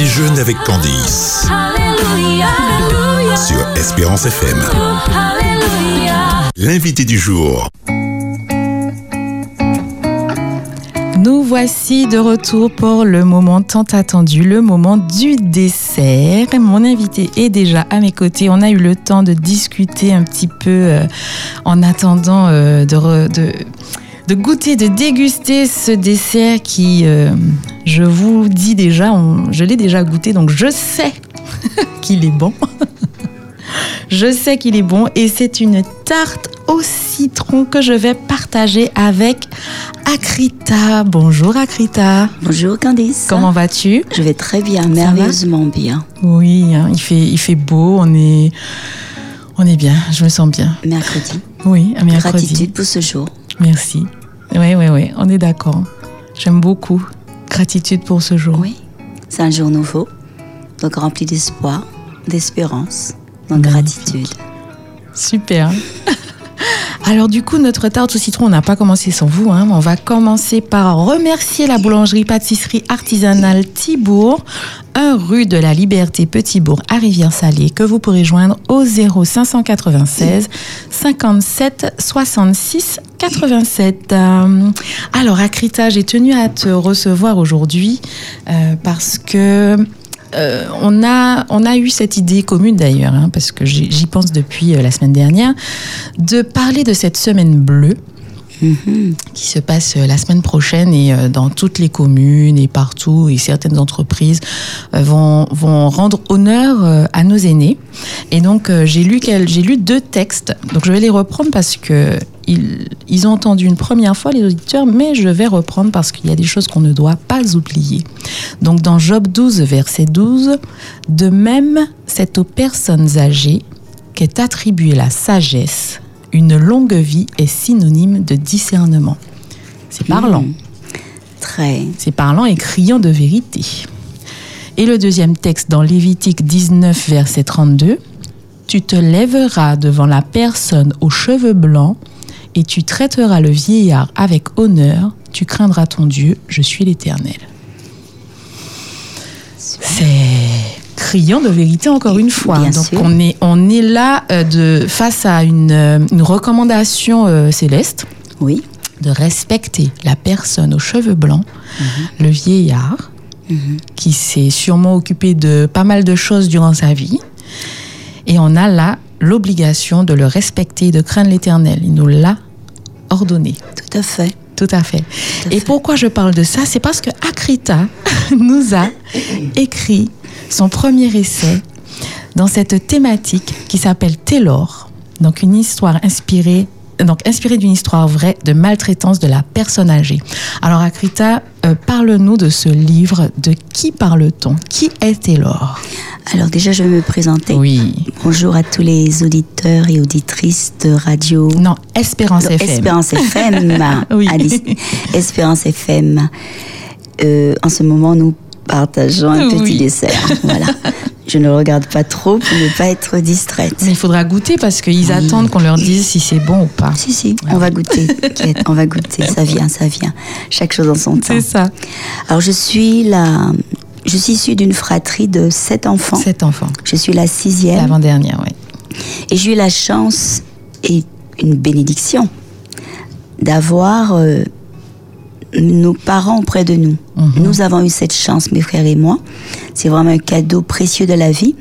Déjeune avec Candice sur Espérance FM. L'invité du jour. Nous voici de retour pour le moment tant attendu, le moment du dessert. Mon invité est déjà à mes côtés. On a eu le temps de discuter un petit peu euh, en attendant euh, de, re- de, de goûter, de déguster ce dessert qui, euh, je vous dis déjà, on- je l'ai déjà goûté, donc je sais qu'il est bon. Je sais qu'il est bon et c'est une tarte au citron que je vais partager avec Akrita. Bonjour Akrita. Bonjour Candice. Comment vas-tu? Je vais très bien, merveilleusement bien. Oui, hein, il fait il fait beau, on est on est bien, je me sens bien. Mercredi. Oui, un mercredi. Gratitude pour ce jour. Merci. Oui oui oui, on est d'accord. J'aime beaucoup. Gratitude pour ce jour. Oui, c'est un jour nouveau, donc rempli d'espoir, d'espérance, donc Magnifique. gratitude. Super. Alors du coup, notre tarte au citron, on n'a pas commencé sans vous. Hein. On va commencer par remercier la boulangerie-pâtisserie artisanale Thibourg, 1 rue de la Liberté Petit-Bourg à Rivière-Salée, que vous pourrez joindre au 0596 57 66 87. Euh, alors Akrita, j'ai tenu à te recevoir aujourd'hui euh, parce que euh, on, a, on a eu cette idée commune d'ailleurs, hein, parce que j'y pense depuis euh, la semaine dernière, de parler de cette semaine bleue Mhm. qui se passe euh, la semaine prochaine et dans toutes les communes et partout et certaines entreprises vont, vont rendre honneur à nos aînés. Et donc j'ai lu j'ai lu deux textes. Donc je vais les reprendre parce que ils, ils ont entendu une première fois les auditeurs, mais je vais reprendre parce qu'il y a des choses qu'on ne doit pas oublier. Donc dans Job 12 verset 12, de même c'est aux personnes âgées qu'est attribuée la sagesse. Une longue vie est synonyme de discernement. C'est parlant. Mhm. Très. C'est parlant et criant de vérité. Et le deuxième texte dans Lévitique 19, verset 32. Tu te lèveras devant la personne aux cheveux blancs et tu traiteras le vieillard avec honneur. Tu craindras ton Dieu, je suis l'Éternel. C'est criant de vérité encore une fois. Bien Donc sûr. on est, on est là euh, de, face à une, euh, une recommandation euh, céleste Oui. de respecter la personne aux cheveux blancs, le vieillard, Mhm. qui s'est sûrement occupé de pas mal de choses durant sa vie. Et on a là l'obligation de le respecter et de craindre l'éternel. Il nous l'a ordonné. Tout à fait. Tout à fait. Tout à Et fait. pourquoi je parle de ça? C'est parce que Akrita nous a écrit son premier essai dans cette thématique qui s'appelle Taylor. Donc une histoire inspirée donc inspirée d'une histoire vraie de maltraitance de la personne âgée. Alors Akrita, euh, parle-nous de ce livre. De qui parle-t-on? Qui est Taylor? Alors déjà, je vais me présenter. Oui. Bonjour à tous les auditeurs et auditrices de radio. Non, Espérance Non, FM. Espérance FM. Oui. Alice. Espérance FM. Euh, en ce moment, nous partageons un Oui. petit dessert. Voilà. Je ne regarde pas trop pour ne pas être distraite. Mais il faudra goûter parce qu'ils attendent qu'on leur dise si c'est bon ou pas. Si, si, on va goûter. On va goûter. Ça vient, ça vient. Chaque chose en son temps. C'est ça. Alors, je suis la. Je suis issue d'une fratrie de sept enfants. Cet enfant. Je suis la sixième. L'avant-dernière, oui. Et j'ai eu la chance et une bénédiction d'avoir euh, nos parents auprès de nous. Mhm. Nous avons eu cette chance, mes frères et moi. C'est vraiment un cadeau précieux de la vie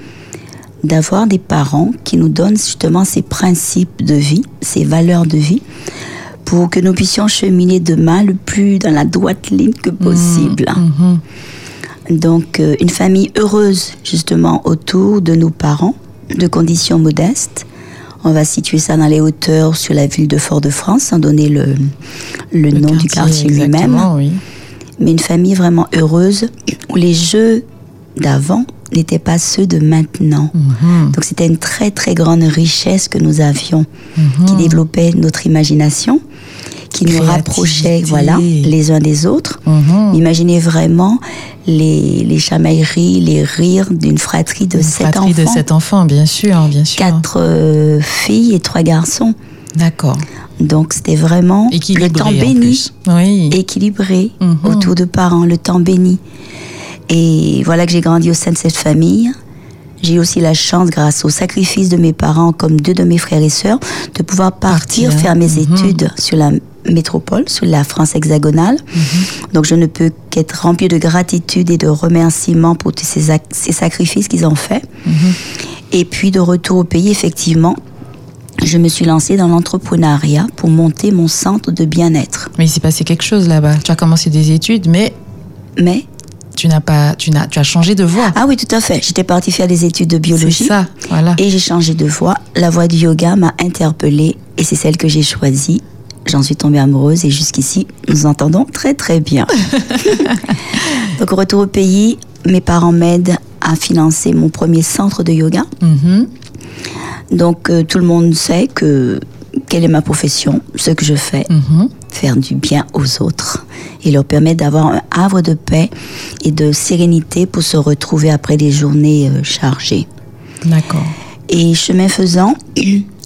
d'avoir des parents qui nous donnent justement ces principes de vie, ces valeurs de vie, pour que nous puissions cheminer demain le plus dans la droite ligne que possible. Mhm. Donc, euh, une famille heureuse, justement, autour de nos parents, de conditions modestes. On va situer ça dans les hauteurs sur la ville de Fort-de-France, sans donner le, le, nom du quartier lui-même. oui. Mais une famille vraiment heureuse, où les jeux d'avant n'étaient pas ceux de maintenant. Mhm. Donc, c'était une très, très grande richesse que nous avions, qui développait notre imagination, qui nous rapprochait, voilà, les uns des autres. Mhm. Imaginez vraiment les, les chamailleries, les rires d'une fratrie de sept fratrie enfants. de sept enfants, bien sûr, bien sûr. Quatre euh, filles et trois garçons. D'accord. Donc c'était vraiment Équilibré le temps béni. Oui. équilibré Mhm. autour de parents, le temps béni. Et voilà que j'ai grandi au sein de cette famille. J'ai eu aussi la chance, grâce au sacrifice de mes parents, comme deux de mes frères et sœurs, de pouvoir partir, Partir. faire mes Mhm. études sur la métropole, sur la France hexagonale. Donc je ne peux qu'être remplie de gratitude et de remerciements pour tous ces, ac- ces sacrifices qu'ils ont faits. Et puis de retour au pays, effectivement, je me suis lancée dans l'entrepreneuriat pour monter mon centre de bien-être. Mais il s'est passé quelque chose là-bas. Tu as commencé des études, mais Mais, tu n'as pas, tu n'as, tu as changé de voie. ah oui, tout à fait, j'étais partie faire des études de c'est biologie. ça, voilà. Et j'ai changé de voie. La voie du yoga m'a interpellée et c'est celle que j'ai choisie. J'en suis tombée amoureuse et jusqu'ici, nous entendons très très bien. Donc retour au pays, mes parents m'aident à financer mon premier centre de yoga. Mhm. Donc euh, tout le monde sait que quelle est ma profession, ce que je fais, Mhm. Faire du bien aux autres et leur permettre d'avoir un havre de paix et de sérénité pour se retrouver après des journées euh, chargées. D'accord. Et chemin faisant,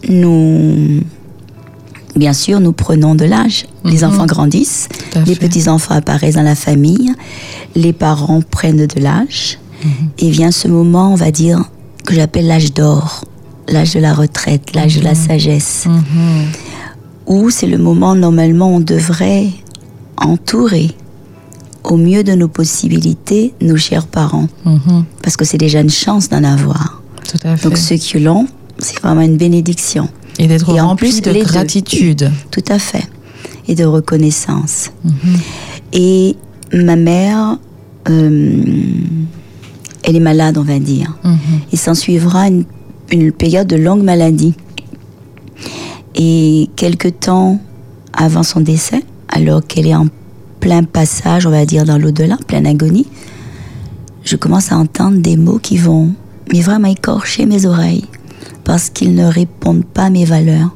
nous, bien sûr, nous prenons de l'âge. Les Mhm. enfants grandissent, les petits-enfants apparaissent dans la famille, les parents prennent de l'âge, Mhm. et vient ce moment, on va dire, que j'appelle l'âge d'or, l'âge de la retraite, l'âge de la sagesse, Mhm. Où c'est le moment, normalement, on devrait entourer au mieux de nos possibilités nos chers parents, Mhm. parce que c'est déjà une chance d'en avoir. Tout à fait. Donc ceux qui l'ont, c'est vraiment une bénédiction. Et d'être Et en rempli plus, de deux. gratitude. Tout à fait. Et de reconnaissance. Mhm. Et ma mère, euh, elle est malade, on va dire. Mhm. Il s'en suivra une, une période de longue maladie. Et quelque temps avant son décès, alors qu'elle est en plein passage, on va dire, dans l'au-delà, pleine agonie, je commence à entendre des mots qui vont, mais vraiment écorcher mes oreilles, parce qu'ils ne répondent pas à mes valeurs.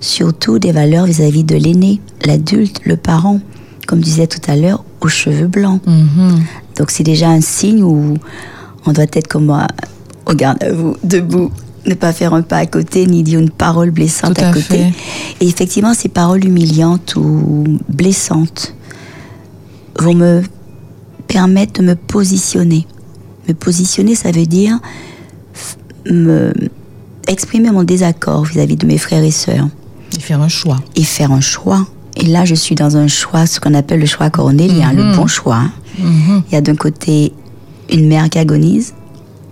Surtout des valeurs vis-à-vis de l'aîné, l'adulte, le parent, comme disait tout à l'heure, aux cheveux blancs. Mhm. Donc c'est déjà un signe où on doit être comme moi, au garde à vous, debout, ne pas faire un pas à côté, ni dire une parole blessante à, à côté. fait. Et effectivement, ces paroles humiliantes ou blessantes vont me permettre de me positionner. Me positionner, ça veut dire me exprimer mon désaccord vis-à-vis de mes frères et sœurs Et faire un choix. et faire un choix. Et là, je suis dans un choix, ce qu'on appelle le choix cornélien, le bon choix. Mhm. Il y a d'un côté une mère qui agonise,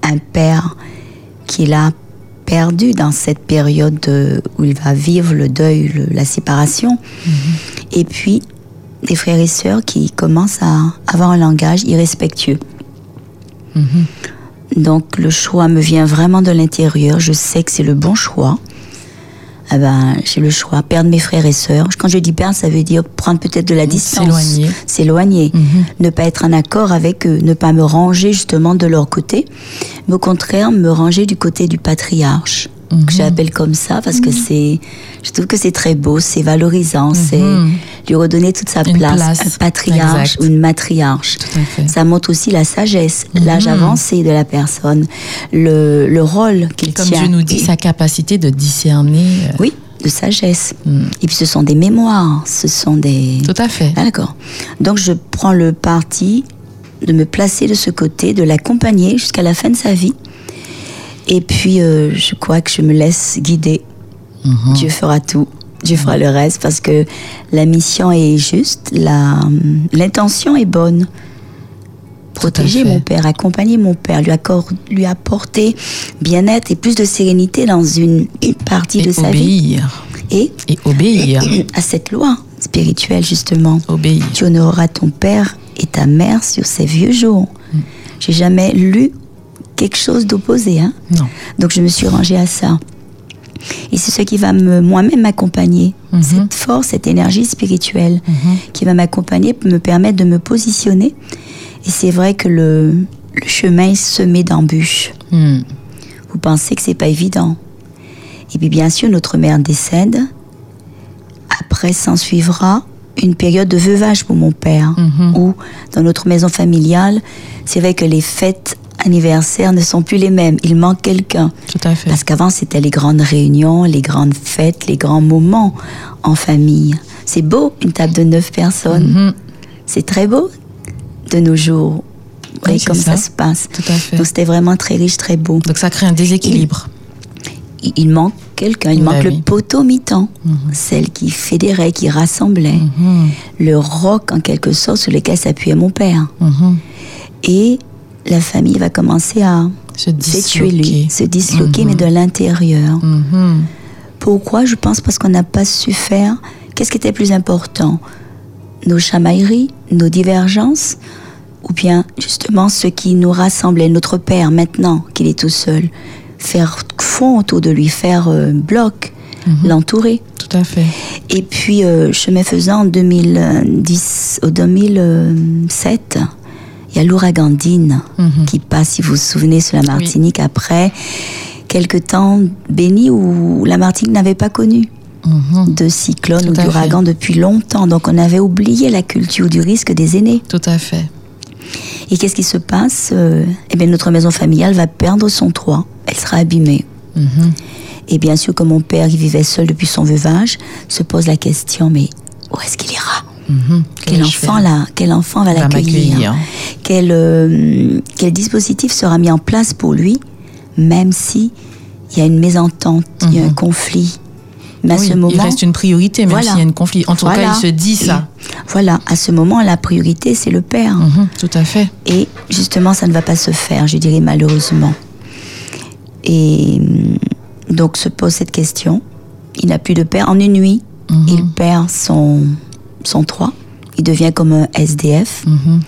un père qui est là perdu dans cette période de- où il va vivre le deuil, le- la séparation. Et puis des frères et sœurs qui commencent à avoir un langage irrespectueux. Donc le choix me vient vraiment de l'intérieur. Je sais que c'est le bon choix. Ah ben, j'ai le choix, perdre mes frères et sœurs. Quand je dis perdre, ça veut dire prendre peut-être de la distance. S'éloigner. Mhm. Ne pas être en accord avec eux. Ne pas me ranger justement de leur côté. Mais au contraire, me ranger du côté du patriarche. Mhm. Que j'appelle comme ça parce que c'est, je trouve que c'est très beau, c'est valorisant, c'est lui redonner toute sa Mhm. Une place. place. Un patriarche ou une matriarche. Ça montre aussi la sagesse, l'âge Mhm. avancé de la personne, le, le rôle qu'il Comme tient. Dieu nous dit, sa capacité de discerner. euh, Oui, de sagesse. Mm. Et puis ce sont des mémoires, ce sont des... Tout à fait. Ah, D'accord. Donc je prends le parti de me placer de ce côté, de l'accompagner jusqu'à la fin de sa vie. Et puis euh, je crois que je me laisse guider. Mhm. Dieu fera tout. Dieu fera le reste parce que la mission est juste, la- l'intention est bonne. Protéger mon père, accompagner mon père, lui, accorde- lui apporter bien-être et plus de sérénité dans une, une partie Et de sa vie. Et Et obéir. à cette loi spirituelle, justement. Obéir. Tu honoreras ton père et ta mère sur ces vieux jours. J'ai jamais lu quelque chose d'opposé. Hein? Non. Donc je me suis rangée à ça. Et c'est ce qui va me, moi-même m'accompagner. Mhm. Cette force, cette énergie spirituelle qui va m'accompagner pour me permettre de me positionner. Et c'est vrai que le, le chemin est semé d'embûches. Hmm. Vous pensez que c'est pas évident. Et puis bien sûr, notre mère décède. Après s'en suivra une période de veuvage pour mon père, Mhm. où dans notre maison familiale, c'est vrai que les fêtes anniversaires ne sont plus les mêmes. Il manque quelqu'un. Tout à fait. Parce qu'avant, c'était les grandes réunions, les grandes fêtes, les grands moments en famille. C'est beau, une table de neuf personnes. Mhm. C'est très beau de nos jours. voyez c'est comme ça. ça. se passe. Tout à fait. Donc c'était vraiment très riche, très beau. Donc ça crée un déséquilibre. Il, il manque quelqu'un, il Bah manque oui. le poteau mi-temps, celle qui fédérait, qui rassemblait, Mhm. le roc en quelque sorte sur lequel s'appuyait mon père. Mhm. Et la famille va commencer à Se disloquer. se disloquer, Mhm. mais de l'intérieur. Mhm. Pourquoi? Je pense parce qu'on n'a pas su faire. Qu'est-ce qui était plus important? Nos chamailleries, nos divergences Ou bien justement ce qui nous rassemblait, notre Père maintenant qu'il est tout seul Faire fond autour de lui, faire euh, bloc, Mhm. l'entourer. Tout à fait. Et puis, euh, chemin faisant, en 2010, au 2007, il y a l'ouragan Dine Mhm. qui passe, si vous vous souvenez, sur la Martinique après quelques temps bénis où la Martinique n'avait pas connu Mhm. de cyclone ou d'ouragan depuis longtemps. Donc, on avait oublié la culture du risque des aînés. Tout à fait. Et qu'est-ce qui se passe Euh, Eh bien, notre maison familiale va perdre son toit. Elle sera abîmée. Mhm. Et bien sûr, comme mon père, il vivait seul depuis son veuvage, se pose la question, mais où est-ce qu'il ira? Mhm. Quel enfant, là, quel enfant va Va l'accueillir quel, euh, quel dispositif sera mis en place pour lui, même si il y a une mésentente, il y a un Mhm. conflit. Mais à Oui, ce moment, il reste une priorité, même Voilà. s'il y a un conflit. En tout Voilà. cas, il se dit ça. voilà, à ce moment, la priorité, c'est le père. Mhm. Tout à fait. Et justement, ça ne va pas se faire, je dirais malheureusement. Et hum, donc se pose cette question. Il n'a plus de père. En une nuit, il perd son, son toit. Il devient comme un SDF. Mhm.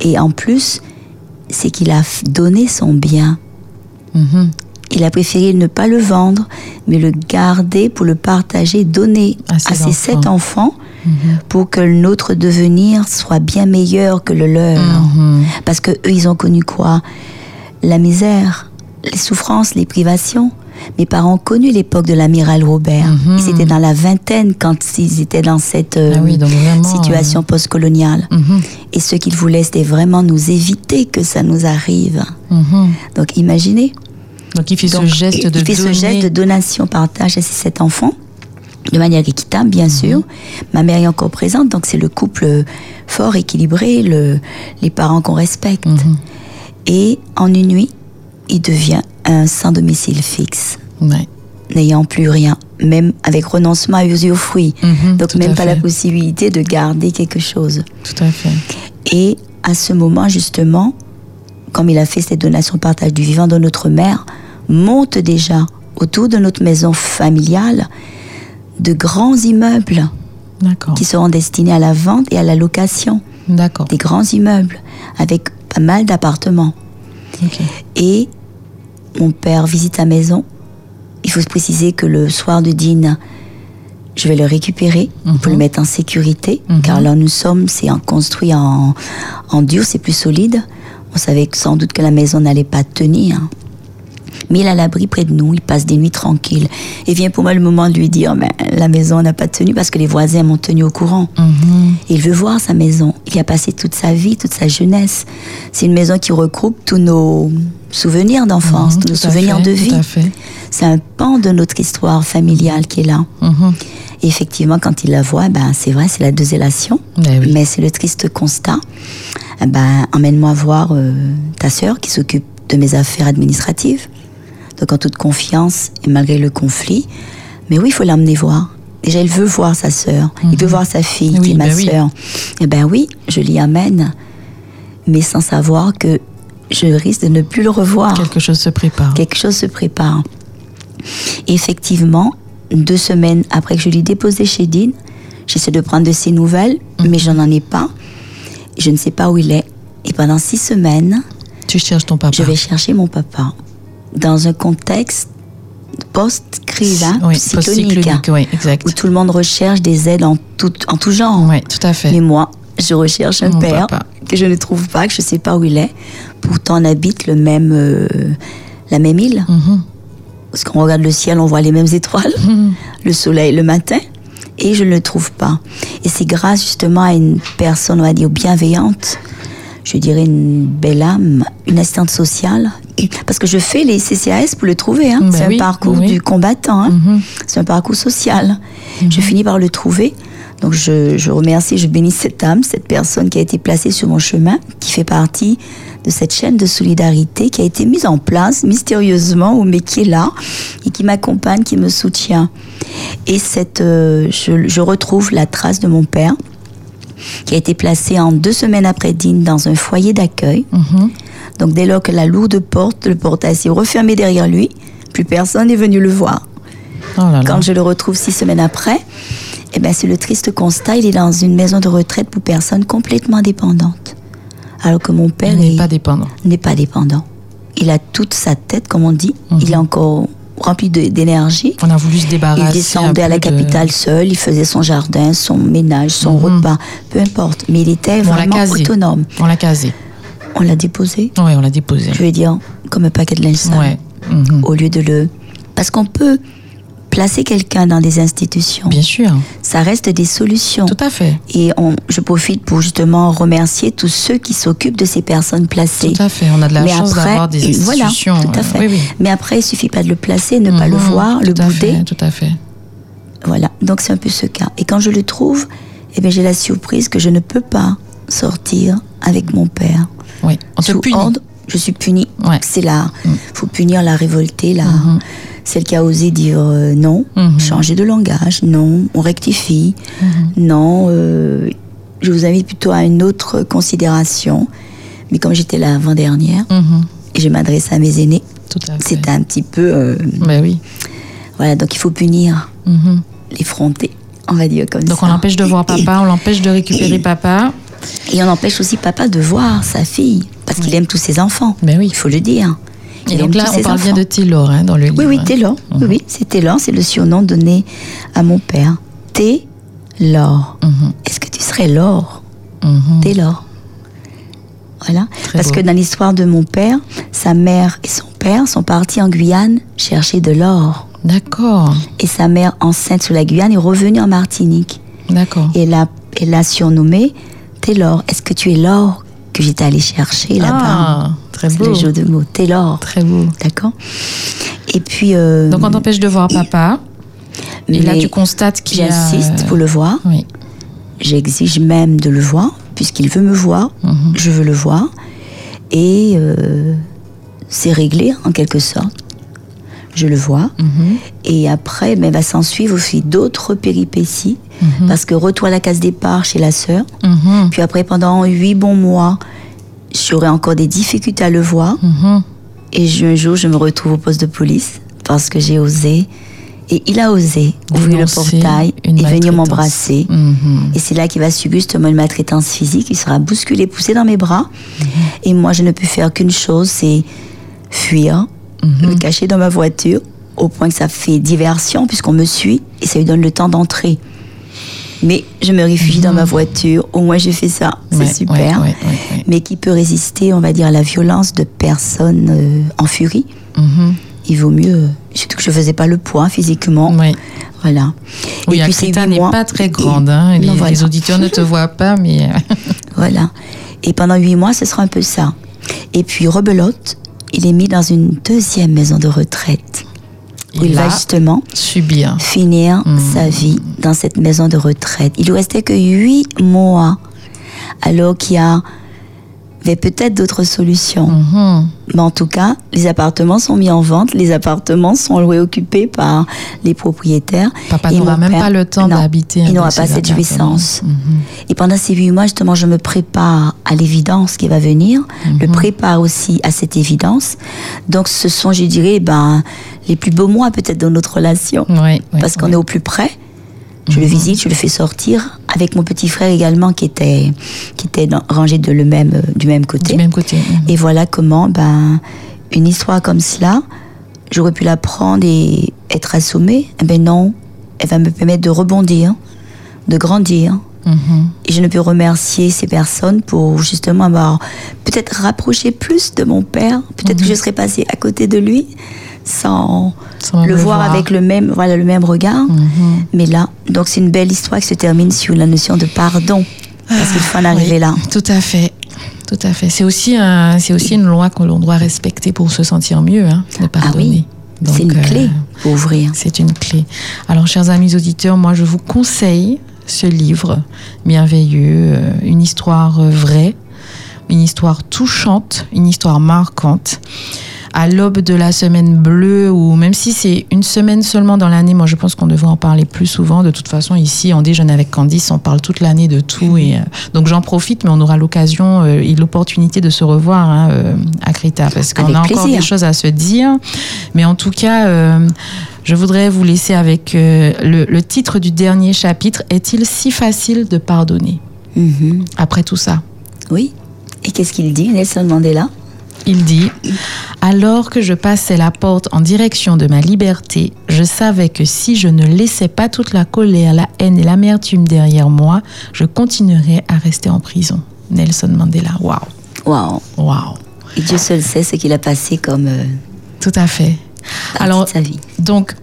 Et en plus, c'est qu'il a donné son bien. Mhm. Il a préféré ne pas le vendre, mais le garder pour le partager, donner À ses à ses enfants. sept enfants Mhm. pour que notre devenir soit bien meilleur que le leur. Parce que eux, ils ont connu quoi? La misère, les souffrances, les privations. Mes parents ont connu l'époque de l'amiral Robert. Mhm. Ils étaient dans la vingtaine quand ils étaient dans cette euh, Ah oui, donc vraiment, situation postcoloniale. Mhm. Et ce qu'ils voulaient, c'était vraiment nous éviter que ça nous arrive. Mhm. Donc imaginez. Donc il fait Donc, ce geste de il fait ce donner. geste de donation, partage à ses sept enfants, de manière équitable, bien sûr. Ma mère est encore présente, donc c'est le couple fort, équilibré, le, les parents qu'on respecte. Et en une nuit, il devient un sans domicile fixe, Ouais. n'ayant plus rien, même avec renoncement à usufruit. Mhm, donc même pas la possibilité de garder quelque chose. Tout à fait. Et à ce moment, justement, comme il a fait cette donation partage du vivant de notre mère, monte déjà autour de notre maison familiale de grands immeubles qui seront destinés à la vente et à la location. D'accord. Des grands immeubles avec pas mal d'appartements. Ok. Et mon père visite la maison. Il faut se préciser que le soir de dîne, je vais le récupérer pour le mettre en sécurité, Mhm. car là nous sommes, c'est en- construit en, en dur, c'est plus solide. On savait sans doute que la maison n'allait pas tenir. Mais il est à l'abri près de nous, il passe des nuits tranquilles. Et vient pour moi le moment de lui dire, ben, la maison n'a pas tenu parce que les voisins m'ont tenu au courant. Mhm. Il veut voir sa maison. Il y a passé toute sa vie, toute sa jeunesse. C'est une maison qui regroupe tous nos souvenirs d'enfance, Mhm, nos à souvenirs fait, de vie. C'est un pan de notre histoire familiale qui est là. Mhm. Et effectivement, quand il la voit, ben, c'est vrai, c'est la désolation. Eh oui. Mais c'est le triste constat. Eh Ben, emmène-moi voir euh, ta sœur qui s'occupe de mes affaires administratives. Donc en toute confiance et malgré le conflit. Mais oui, il faut l'emmener voir. Déjà, il veut voir sa sœur. Il veut voir sa fille, Oui, qui est ma ben oui. sœur. Eh ben oui, je l'y amène. Mais sans savoir que je risque de ne plus le revoir Quelque chose se prépare. quelque chose se prépare. Effectivement, deux semaines après que je l'ai déposé chez Dean, j'essaie de prendre de ses nouvelles, Mhm. mais je n'en ai pas. Je ne sais pas où il est. Et pendant six semaines, Tu cherches ton papa. je vais chercher mon papa dans un contexte post-crise, hein, Oui, cyclonique, post-cyclonique, oui, exact. où tout le monde recherche des aides en tout, en tout genre. Oui, tout à fait. Mais moi, je recherche un Mon père papa. Que je ne trouve pas, que je ne sais pas où il est. Pourtant, on habite le même, euh, la même île. Mhm. Parce qu'on regarde le ciel, on voit les mêmes étoiles, Mhm. le soleil le matin, et je ne le trouve pas. Et c'est grâce justement à une personne, on va dire, bienveillante, je dirais une belle âme, une assistante sociale, parce que je fais les CCAS pour le trouver. hein. Ben c'est oui, un parcours oui. du combattant, hein. Mhm. c'est un parcours social. Je finis par le trouver. Donc je, je remercie, je bénis cette âme, cette personne qui a été placée sur mon chemin, qui fait partie de cette chaîne de solidarité qui a été mise en place mystérieusement, mais qui est là et qui m'accompagne, qui me soutient. Et cette, euh, je, je retrouve la trace de mon père qui a été placé en deux semaines après Dine dans un foyer d'accueil. Mhm. Donc dès lors que la lourde porte, le portail s'est refermé derrière lui, plus personne n'est venu le voir. Oh là là. Quand je le retrouve six semaines après, eh ben c'est le triste constat, il est dans une maison de retraite pour personnes complètement dépendantes. Alors que mon père n'est est- pas dépendant. n'est pas dépendant. Il a toute sa tête, comme on dit. Mhm. Il est encore rempli d'énergie. On a voulu se débarrasser. Il descendait à la de- capitale seul, il faisait son jardin, son ménage, son Mhm. repas, peu importe. Mais il était On vraiment casé. autonome. On l'a casé. On l'a déposé, Oui, on l'a déposé. je vais dire, comme un paquet de linge sale. Ouais. Mhm. Au lieu de le... Parce qu'on peut placer quelqu'un dans des institutions. Bien sûr. Ça reste des solutions. Tout à fait. Et on, je profite pour justement remercier tous ceux qui s'occupent de ces personnes placées. Tout à fait. On a de la Mais chance d'avoir des voilà, institutions. tout à euh, fait. Oui, oui. Mais après, il suffit pas de le placer, ne pas le Mhm. voir, le Tout à bouder. fait, Tout à fait. Voilà, donc c'est un peu ce cas. Et quand je le trouve, eh bien, j'ai la surprise que je ne peux pas sortir avec mon père. Oui. On Sous ordre, je suis punie. Ouais. C'est là, faut punir la révoltée, la, Mhm. Celle qui a osé dire euh, non, Mhm. changer de langage, non, on rectifie, non, euh, je vous invite plutôt à une autre considération. Mais comme j'étais là avant-dernière, Mhm. et je m'adresse à mes aînés, c'était un petit peu... euh, Ben oui. voilà, donc il faut punir, Mhm. l'effronter, on va dire comme Donc ça. on l'empêche de voir papa, on l'empêche de récupérer papa. Et on empêche aussi papa de voir sa fille, parce qu'il aime tous ses enfants. Ben oui. Il faut le dire. Et donc là, on parle bien de Taylor hein, dans le livre. Oui, oui. Taylor. Oui, oui, c'est Taylor, c'est le surnom donné à mon père. Taylor. Mhm. Est-ce que tu serais l'or Mhm. Taylor. Voilà. Très Parce beau. que dans l'histoire de mon père, sa mère et son père sont partis en Guyane chercher de l'or. D'accord. Et sa mère, enceinte sur la Guyane, est revenue en Martinique. D'accord. Et l'a, elle l'a surnommé Taylor. Est-ce que tu es l'or que j'étais allée chercher là-bas? Ah, très C'est beau. le jeu de mots. Taylor. Très beau. D'accord Et puis. euh, Donc on t'empêche de voir papa. Et là, mais tu constates qu'il a... J'insiste pour le voir. Oui. J'exige même de le voir, puisqu'il veut me voir. Mhm. Je veux le voir. Et euh, c'est réglé en quelque sorte. Je le vois. Mhm. Et après, ben, va s'en suivre aussi d'autres péripéties. Parce que retour à la case départ chez la sœur. Mhm. Puis après, pendant huit bons mois, j'aurai encore des difficultés à le voir. Mhm. Et je- un jour, je me retrouve au poste de police parce que j'ai osé. Et il a osé ouvrir le portail et venir m'embrasser. Mhm. Et c'est là qu'il va subir justement une maltraitance physique. Il sera bousculé, poussé dans mes bras. Mhm. Et moi, je ne peux faire qu'une chose, c'est fuir, me cacher dans ma voiture, au point que ça fait diversion puisqu'on me suit et ça lui donne le temps d'entrer. Mais je me réfugie dans ma voiture. Au moins, j'ai fait ça. C'est Mhm. Ouais, super. ouais, ouais. Mais qui peut résister, on va dire, à la violence de personnes euh, en furie. Mhm. Il vaut mieux. Surtout que je faisais pas le poids physiquement. Voilà. Oui, et puis n'est pas très grande. Hein. Les, Non, voilà. les auditeurs ne te voient pas, mais... euh, Voilà. Et pendant huit mois, ce sera un peu ça. Et puis rebelote, il est mis dans une deuxième maison de retraite. Il va justement subir. finir Hmm. sa vie dans cette maison de retraite. Il lui restait que huit mois. Alors qu'il y a- avait peut-être d'autres solutions. Mhm. Mais en tout cas, les appartements sont mis en vente, les appartements sont loués occupés par les propriétaires. Papa n'aura même père- pas le temps d'habiter Il n'aura pas cette jouissance. Mhm. Et pendant ces huit mois, justement, je me prépare à l'évidence qui va venir, Mhm. le prépare aussi à cette évidence. Donc, ce sont, je dirais, ben, les plus beaux mois peut-être dans notre relation, parce qu'on est au plus près. Je le visite, je le fais sortir avec mon petit frère également qui était qui était dans- rangé de le même euh, du même côté. Du même côté. Mhm. Et voilà comment, ben, une histoire comme cela, j'aurais pu la prendre et être assommée. Eh ben non, elle va me permettre de rebondir, de grandir. Mhm. Et je ne peux remercier ces personnes pour justement avoir peut-être rapproché plus de mon père. Peut-être que je serais passée à côté de lui sans, Sans le voir voir. avec le même, voilà, le même regard. Mhm. Mais là, donc c'est une belle histoire qui se termine sur la notion de pardon. Parce qu'il faut en arriver Oui, là. Tout à fait. Tout à fait. C'est aussi, un, aussi une loi que l'on doit respecter pour se sentir mieux, hein, de pardonner. Donc, C'est une euh, clé pour ouvrir. C'est une clé. Alors, chers amis auditeurs, moi, je vous conseille ce livre merveilleux, euh, une histoire euh, vraie, une histoire touchante, une histoire marquante. À l'aube de la semaine bleue, ou même si c'est une semaine seulement dans l'année, moi je pense qu'on devrait en parler plus souvent. De toute façon, ici, en déjeune avec Candice, on parle toute l'année de tout. Et, euh, donc j'en profite, mais on aura l'occasion euh, et l'opportunité de se revoir hein, euh, à Creta, parce qu'on a encore des choses à se dire. Mais en tout cas, je voudrais vous laisser avec euh, le, le titre du dernier chapitre. Est-il si facile de pardonner? Mhm. après tout ça Oui. Et qu'est-ce qu'il dit, Nelson Mandela? Il dit Alors que je passais la porte en direction de ma liberté, je savais que si je ne laissais pas toute la colère, la haine et l'amertume derrière moi, je continuerais à rester en prison. Nelson Mandela. Waouh, Waouh. waouh. Et Dieu seul sait ce qu'il a passé comme euh, Tout à fait. Alors, de sa vie. Donc,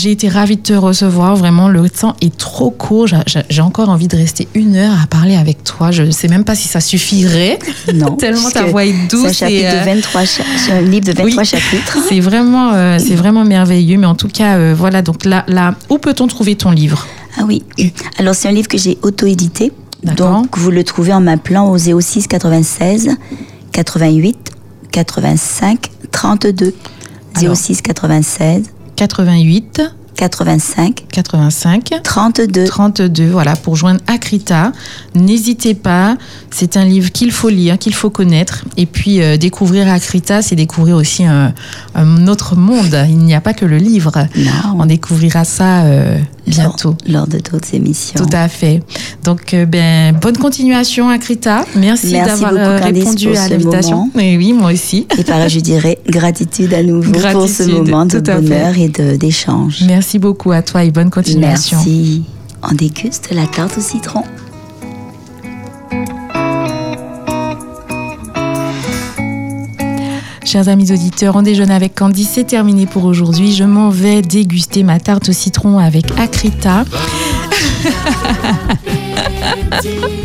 j'ai été ravie de te recevoir. Vraiment, le temps est trop court. J'ai- encore envie de rester une heure à parler avec toi. Je ne sais même pas si ça suffirait. Non. Tellement ta voix est douce. C'est un, chapitre euh, de 23 cha- c'est un livre de 23 Oui. chapitres. C'est vraiment, euh, c'est vraiment merveilleux. Mais en tout cas, euh, voilà. Donc là, là, où peut-on trouver ton livre? Ah oui. Alors, c'est un livre que j'ai auto-édité. Donc, vous le trouvez en m'appelant au 06 96 88 85 32. Alors. 06 96 88 85 85 32. 32, voilà, pour joindre Akrita. N'hésitez pas, c'est un livre qu'il faut lire, qu'il faut connaître. Et puis, euh, découvrir Akrita, c'est découvrir aussi un, un autre monde. Il n'y a pas que le livre. Non. On découvrira ça euh, bientôt. Lors, lors de d'autres émissions. Tout à fait. Donc, euh, ben, bonne continuation, Akrita. Merci, Merci d'avoir euh, répondu à l'invitation. Et oui, moi aussi. Et pareil, je dirais gratitude à nouveau pour ce moment de à fait. bonheur et d'échange. Merci beaucoup à toi et bonne continuation. Merci. On déguste la tarte au citron. Chers amis auditeurs, on déjeune avec Candy, c'est terminé pour aujourd'hui. Je m'en vais déguster ma tarte au citron avec Akrita.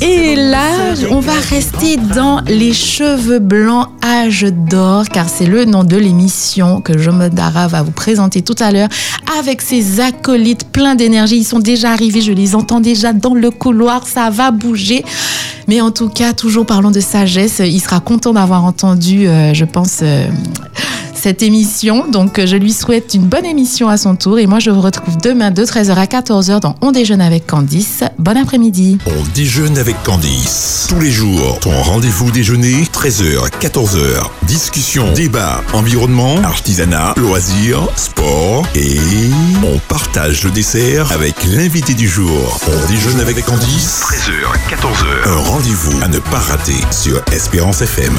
Et là, on va rester dans les cheveux blancs âge d'or, car c'est le nom de l'émission que Jomodara va vous présenter tout à l'heure, avec ses acolytes pleins d'énergie. Ils sont déjà arrivés, je les entends déjà dans le couloir, ça va bouger. Mais en tout cas, toujours parlons de sagesse. Il sera content d'avoir entendu, euh, je pense, euh, cette émission. Donc, euh, je lui souhaite une bonne émission à son tour. Et moi, je vous retrouve demain de 13h à 14h dans On déjeune avec Candice. Bon après-midi. On déjeune avec Candice. Tous les jours, ton rendez-vous déjeuner, 13h, 14h. Discussion, débat, environnement, artisanat, loisirs, sport et on partage le dessert avec l'invité du jour. On déjeune avec Candice, 13h, 14h. Un rendez-vous à ne pas rater sur Espérance FM.